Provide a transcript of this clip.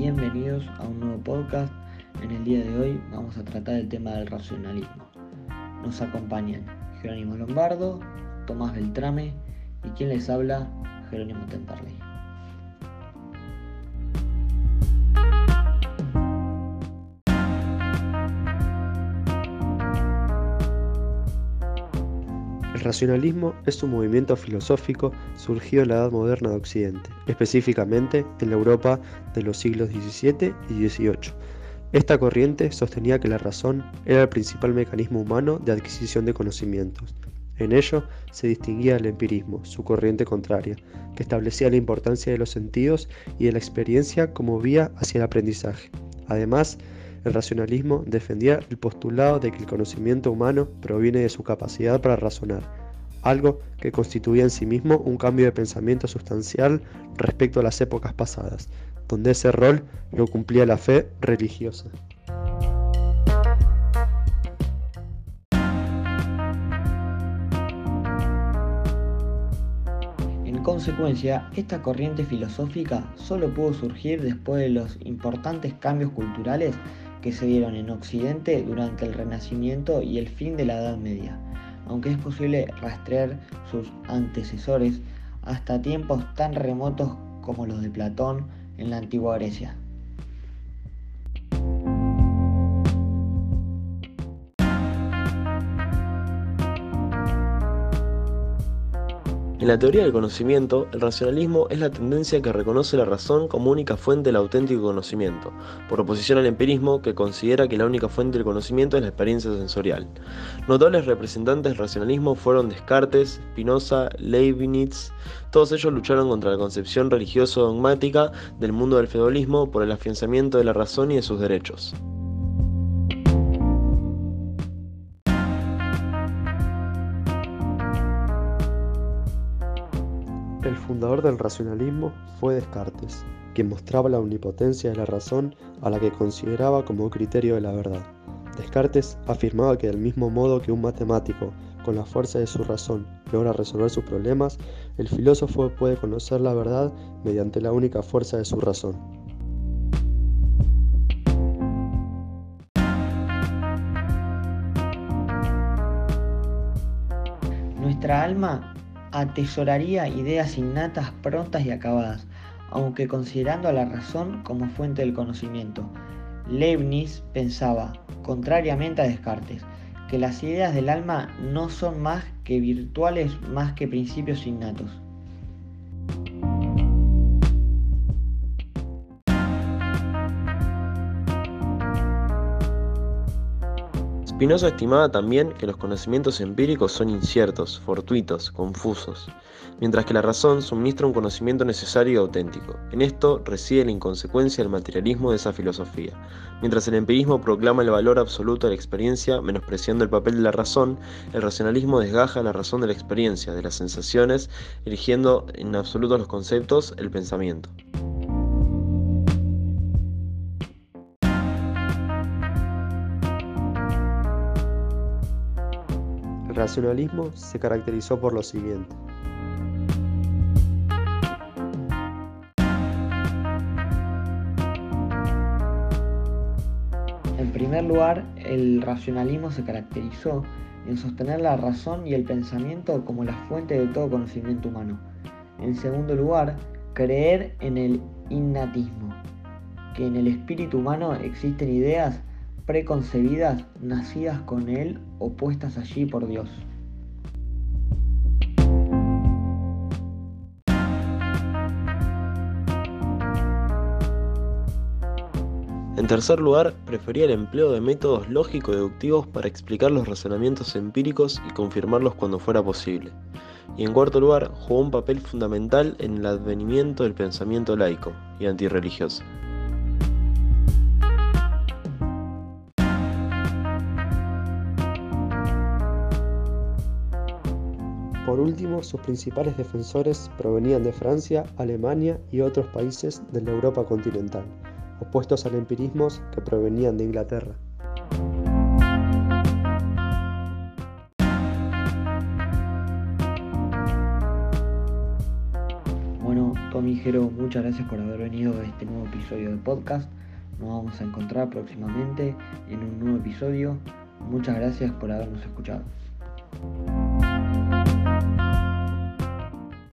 bienvenidos a un nuevo podcast. En el día de hoy vamos a tratar el tema del racionalismo. Nos acompañan Jerónimo Lombardo, Tomás Beltrame y quien les habla, Jerónimo Temperley. Racionalismo es un movimiento filosófico surgido en la Edad Moderna de Occidente, específicamente en la Europa de los siglos XVII y XVIII. Esta corriente sostenía que la razón era el principal mecanismo humano de adquisición de conocimientos. En ello se distinguía el empirismo, su corriente contraria, que establecía la importancia de los sentidos y de la experiencia como vía hacia el aprendizaje. Además, el racionalismo defendía el postulado de que el conocimiento humano proviene de su capacidad para razonar, algo que constituía en sí mismo un cambio de pensamiento sustancial respecto a las épocas pasadas, donde ese rol lo cumplía la fe religiosa. En consecuencia, esta corriente filosófica solo pudo surgir después de los importantes cambios culturales que se dieron en Occidente durante el Renacimiento y el fin de la Edad Media, aunque es posible rastrear sus antecesores hasta tiempos tan remotos como los de Platón en la antigua Grecia. En la teoría del conocimiento, el racionalismo es la tendencia que reconoce la razón como única fuente del auténtico conocimiento, por oposición al empirismo que considera que la única fuente del conocimiento es la experiencia sensorial. Notables representantes del racionalismo fueron Descartes, Spinoza, Leibniz, todos ellos lucharon contra la concepción religioso-dogmática del mundo del feudalismo por el afianzamiento de la razón y de sus derechos. El fundador del racionalismo fue Descartes, quien mostraba la omnipotencia de la razón a la que consideraba como criterio de la verdad. Descartes afirmaba que del mismo modo que un matemático, con la fuerza de su razón, logra resolver sus problemas, el filósofo puede conocer la verdad mediante la única fuerza de su razón. Nuestra alma atesoraría ideas innatas, prontas y acabadas, aunque considerando a la razón como fuente del conocimiento. Leibniz pensaba, contrariamente a Descartes, que las ideas del alma no son más que virtuales más que principios innatos. Spinoza estimaba también que los conocimientos empíricos son inciertos, fortuitos, confusos, mientras que la razón suministra un conocimiento necesario y auténtico. En esto reside la inconsecuencia del materialismo de esa filosofía. Mientras el empirismo proclama el valor absoluto de la experiencia, menospreciando el papel de la razón, el racionalismo desgaja la razón de la experiencia, de las sensaciones, erigiendo en absoluto los conceptos, el pensamiento. Racionalismo se caracterizó por lo siguiente. En primer lugar, el racionalismo se caracterizó en sostener la razón y el pensamiento como la fuente de todo conocimiento humano. En segundo lugar, creer en el innatismo, que en el espíritu humano existen ideas preconcebidas nacidas con él o puestas allí por Dios. En tercer lugar, prefería el empleo de métodos lógico-deductivos para explicar los razonamientos empíricos y confirmarlos cuando fuera posible. Y en cuarto lugar, jugó un papel fundamental en el advenimiento del pensamiento laico y antirreligioso. Por último, sus principales defensores provenían de Francia, Alemania y otros países de la Europa continental, opuestos al empirismo que provenían de Inglaterra. Bueno, Tommy Jero, muchas gracias por haber venido a este nuevo episodio de podcast. Nos vamos a encontrar próximamente en un nuevo episodio. Muchas gracias por habernos escuchado.